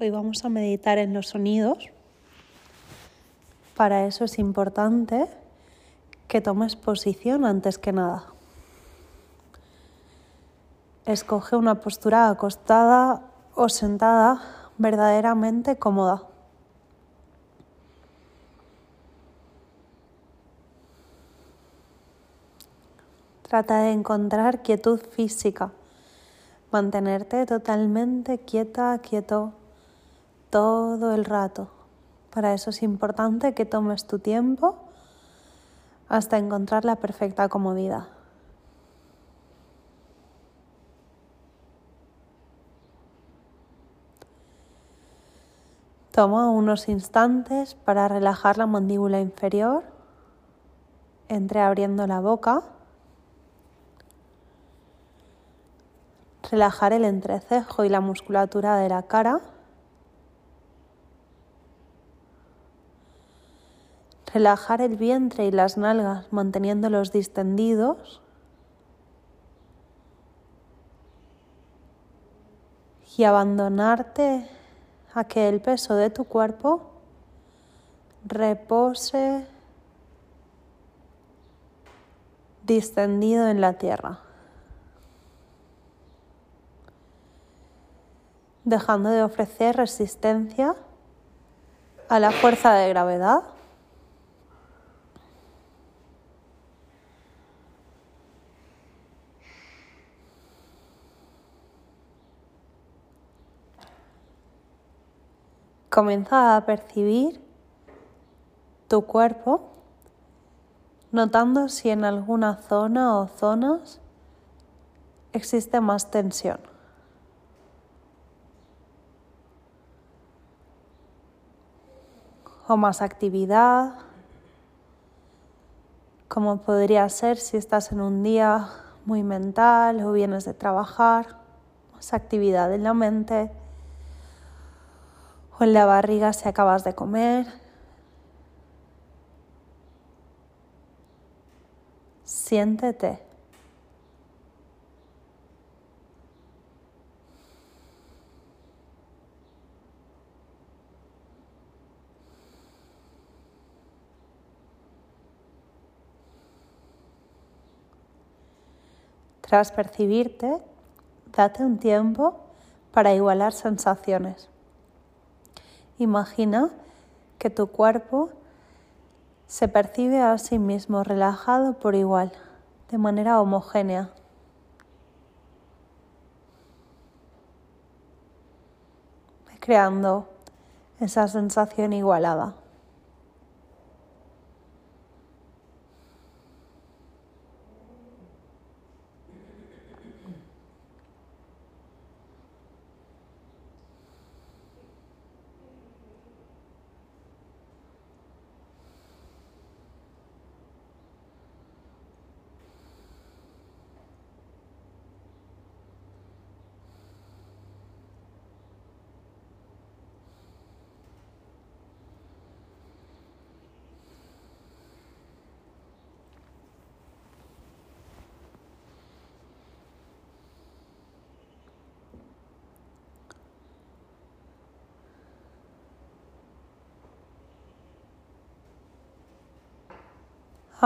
Hoy vamos a meditar en los sonidos. Para eso es importante que tomes posición antes que nada. Escoge una postura acostada o sentada verdaderamente cómoda. Trata de encontrar quietud física, mantenerte totalmente quieta, quieto todo el rato. Para eso es importante que tomes tu tiempo hasta encontrar la perfecta comodidad. Toma unos instantes para relajar la mandíbula inferior, entreabriendo la boca, relajar el entrecejo y la musculatura de la cara, relajar el vientre y las nalgas manteniéndolos distendidos. Y abandonarte a que el peso de tu cuerpo repose distendido en la tierra, dejando de ofrecer resistencia a la fuerza de gravedad. Comienza a percibir tu cuerpo, notando si en alguna zona o zonas existe más tensión. O más actividad, como podría ser si estás en un día muy mental o vienes de trabajar, más actividad en la mente o en la barriga si acabas de comer. Siéntete. Tras percibirte, date un tiempo para igualar sensaciones. Imagina que tu cuerpo se percibe a sí mismo relajado por igual, de manera homogénea. creando esa sensación igualada.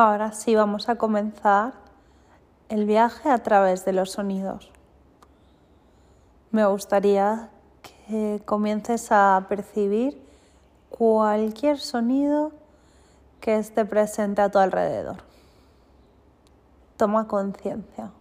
Ahora sí vamos a comenzar el viaje a través de los sonidos. Me gustaría que comiences a percibir cualquier sonido que esté presente a tu alrededor. Toma conciencia.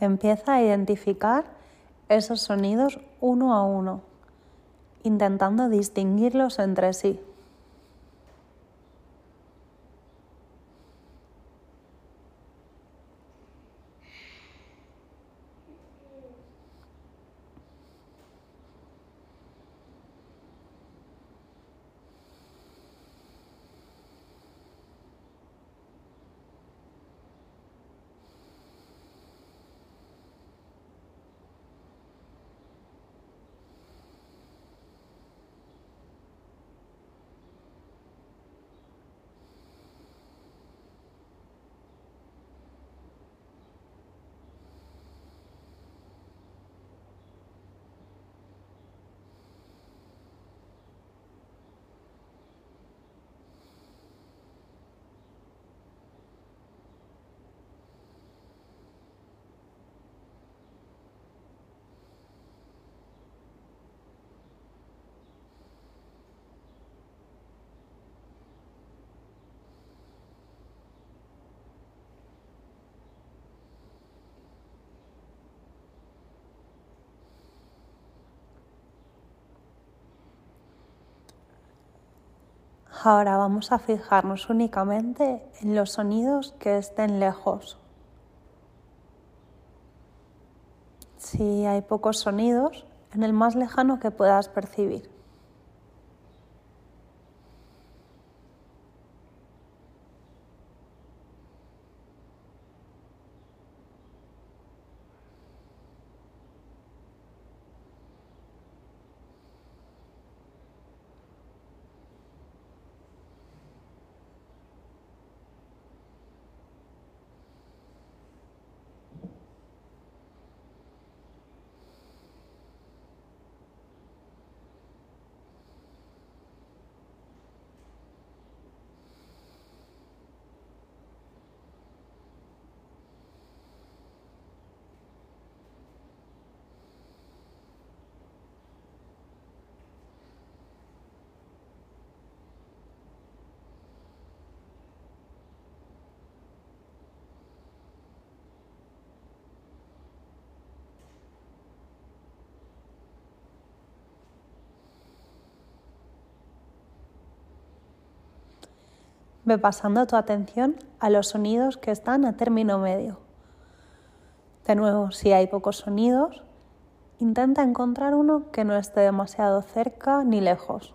Empieza a identificar esos sonidos uno a uno, intentando distinguirlos entre sí. Ahora vamos a fijarnos únicamente en los sonidos que estén lejos. Si hay pocos sonidos, en el más lejano que puedas percibir. Ve pasando tu atención a los sonidos que están a término medio. De nuevo, si hay pocos sonidos, intenta encontrar uno que no esté demasiado cerca ni lejos.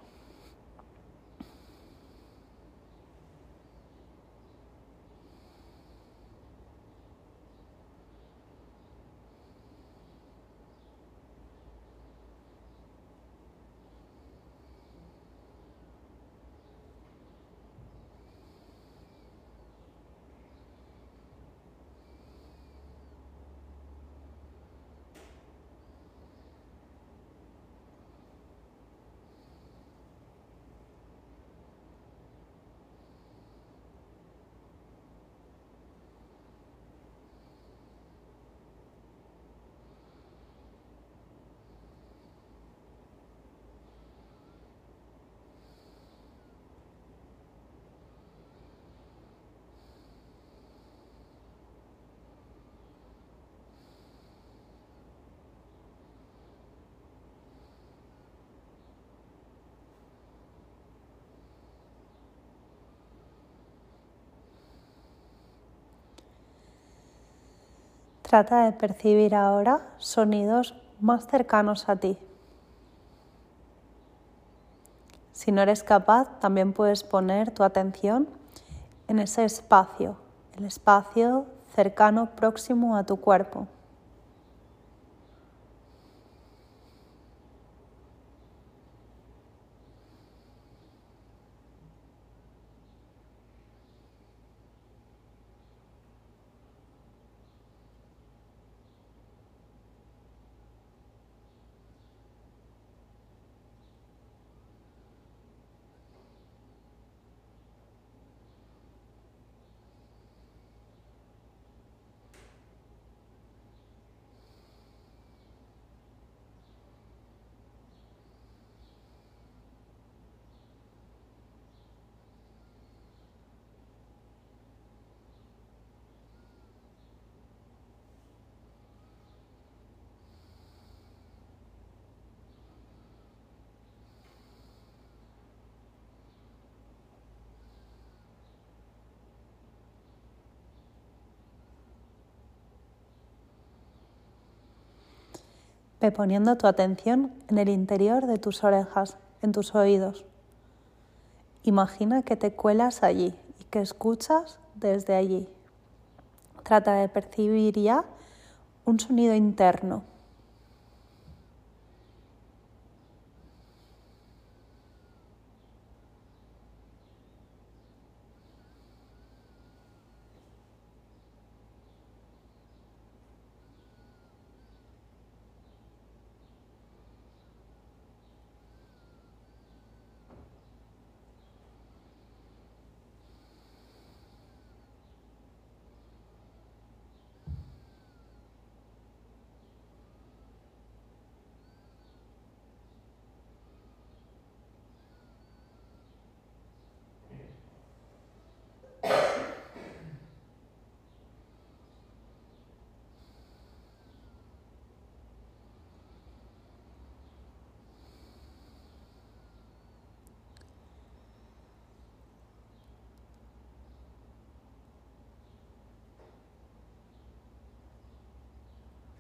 Trata de percibir ahora sonidos más cercanos a ti. Si no eres capaz, también puedes poner tu atención en ese espacio, el espacio cercano, próximo a tu cuerpo. Poniendo tu atención en el interior de tus orejas, en tus oídos. Imagina que te cuelas allí y que escuchas desde allí. Trata de percibir ya un sonido interno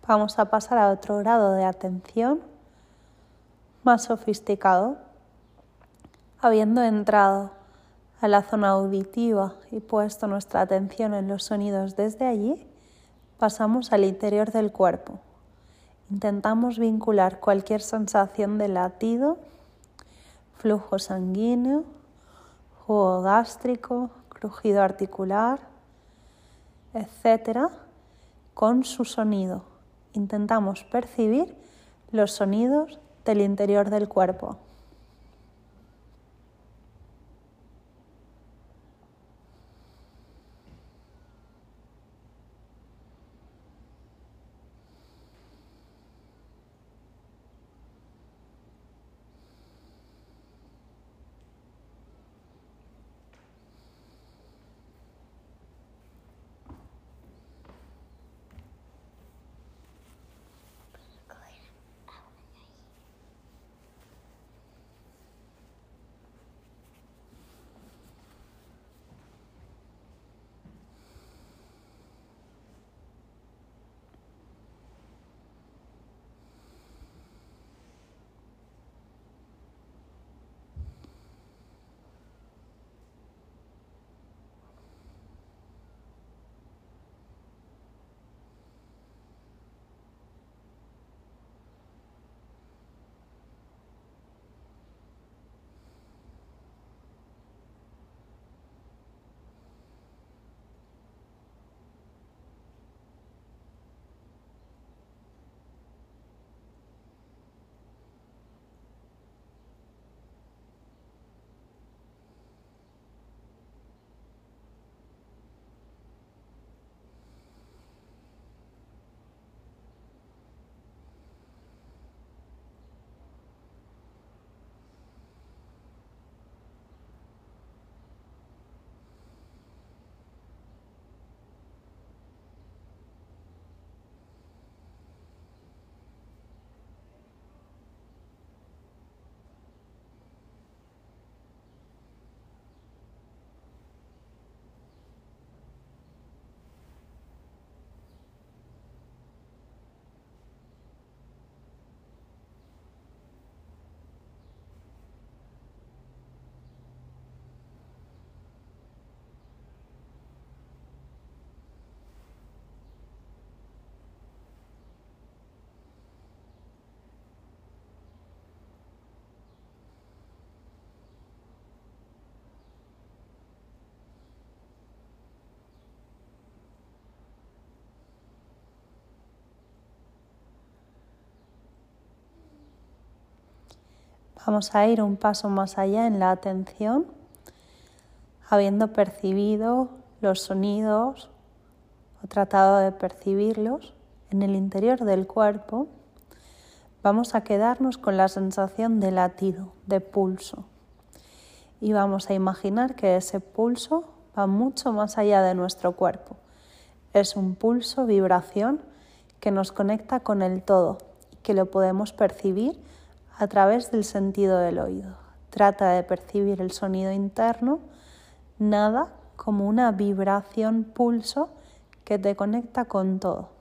Vamos a pasar a otro grado de atención más sofisticado. Habiendo entrado a la zona auditiva y puesto nuestra atención en los sonidos desde allí, pasamos al interior del cuerpo. Intentamos vincular cualquier sensación de latido, flujo sanguíneo, jugo gástrico, crujido articular, etc., con su sonido intentamos percibir los sonidos del interior del cuerpo. Vamos a ir un paso más allá en la atención, habiendo percibido los sonidos o tratado de percibirlos en el interior del cuerpo. Vamos a quedarnos con la sensación de latido, de pulso. Y vamos a imaginar que ese pulso va mucho más allá de nuestro cuerpo. Es un pulso, vibración que nos conecta con el todo que lo podemos percibir a través del sentido del oído. Trata de percibir el sonido interno, nada como una vibración pulso que te conecta con todo.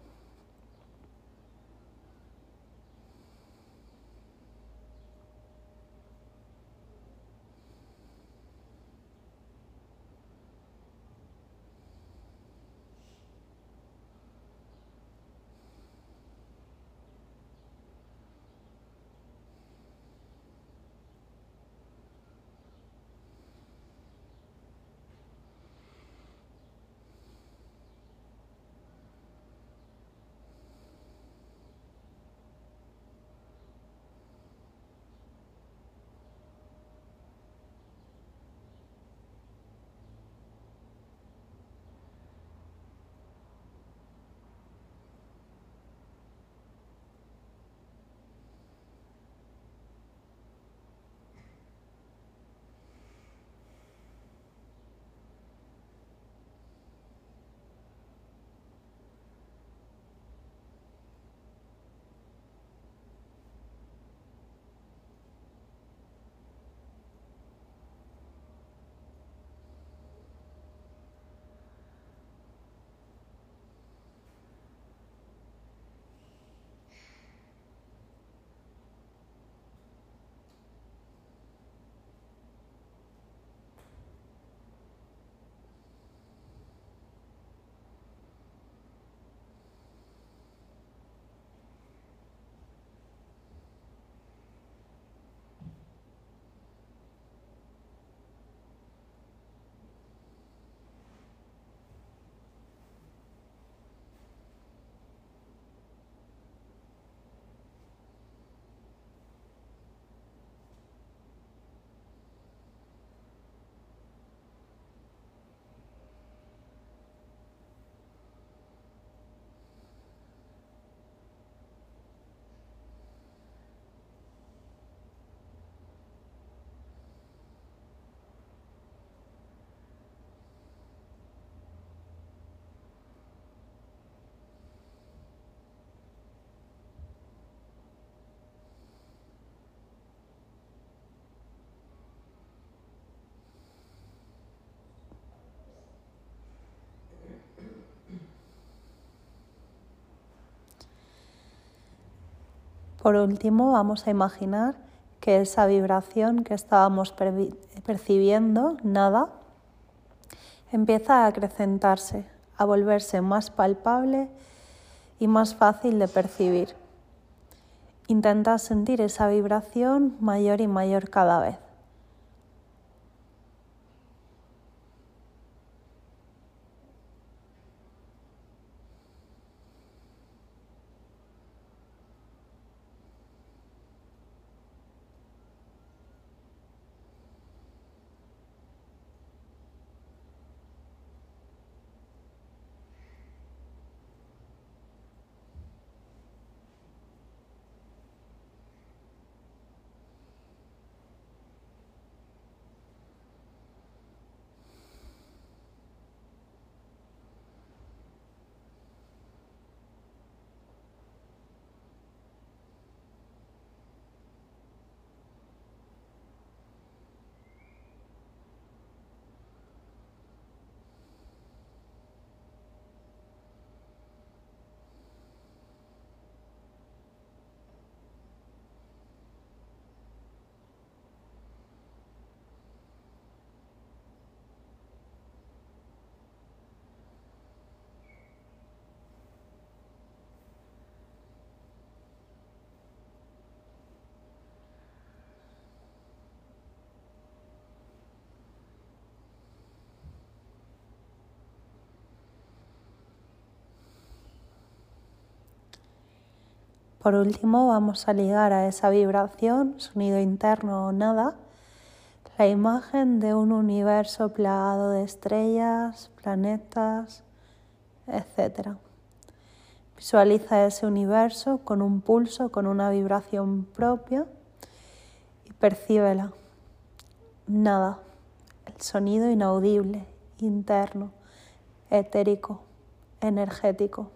Por último, vamos a imaginar que esa vibración que estábamos percibiendo, nada, empieza a acrecentarse, a volverse más palpable y más fácil de percibir. Intenta sentir esa vibración mayor y mayor cada vez. Por último, vamos a ligar a esa vibración, sonido interno o nada, la imagen de un universo plagado de estrellas, planetas, etc. Visualiza ese universo con un pulso, con una vibración propia y percíbela. Nada, el sonido inaudible, interno, etérico, energético.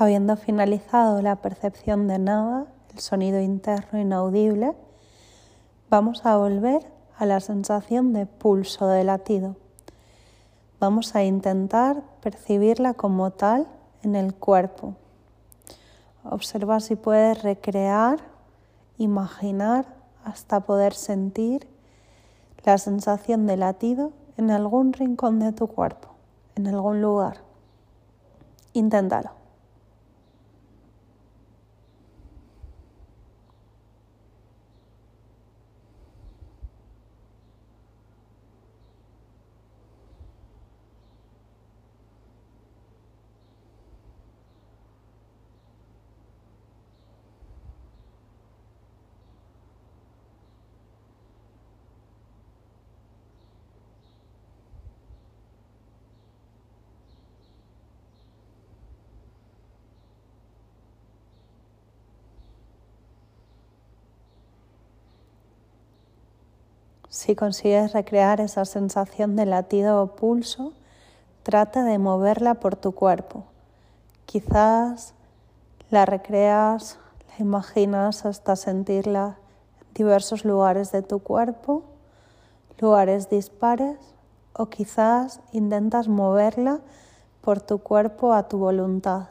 Habiendo finalizado la percepción de nada, el sonido interno inaudible, vamos a volver a la sensación de pulso, de latido. Vamos a intentar percibirla como tal en el cuerpo. Observa si puedes recrear, imaginar hasta poder sentir la sensación de latido en algún rincón de tu cuerpo, en algún lugar. Inténtalo. Si consigues recrear esa sensación de latido o pulso, trata de moverla por tu cuerpo. Quizás la recreas, la imaginas hasta sentirla en diversos lugares de tu cuerpo, lugares dispares, o quizás intentas moverla por tu cuerpo a tu voluntad.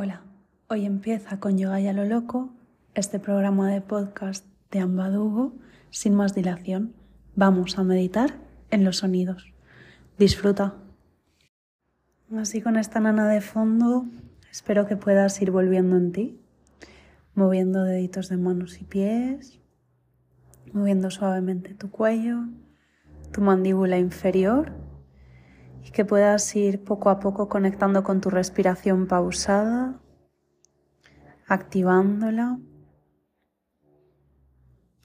Hola, hoy empieza con Yoga y a lo loco, este programa de podcast de Ambadugo. Sin más dilación, vamos a meditar en los sonidos. Disfruta. Así con esta nana de fondo, espero que puedas ir volviendo en ti, moviendo deditos de manos y pies, moviendo suavemente tu cuello, tu mandíbula inferior y que puedas ir poco a poco conectando con tu respiración pausada, activándola,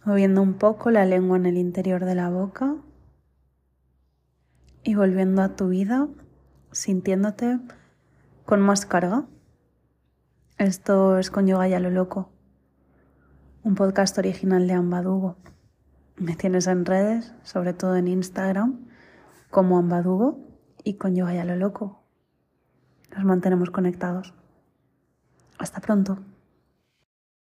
moviendo un poco la lengua en el interior de la boca y volviendo a tu vida sintiéndote con más carga. Esto es con yoga y a lo loco, un podcast original de Ambadugo. Me tienes en redes, sobre todo en Instagram, como Ambadugo y con yoga y a lo loco. Nos mantenemos conectados. Hasta pronto.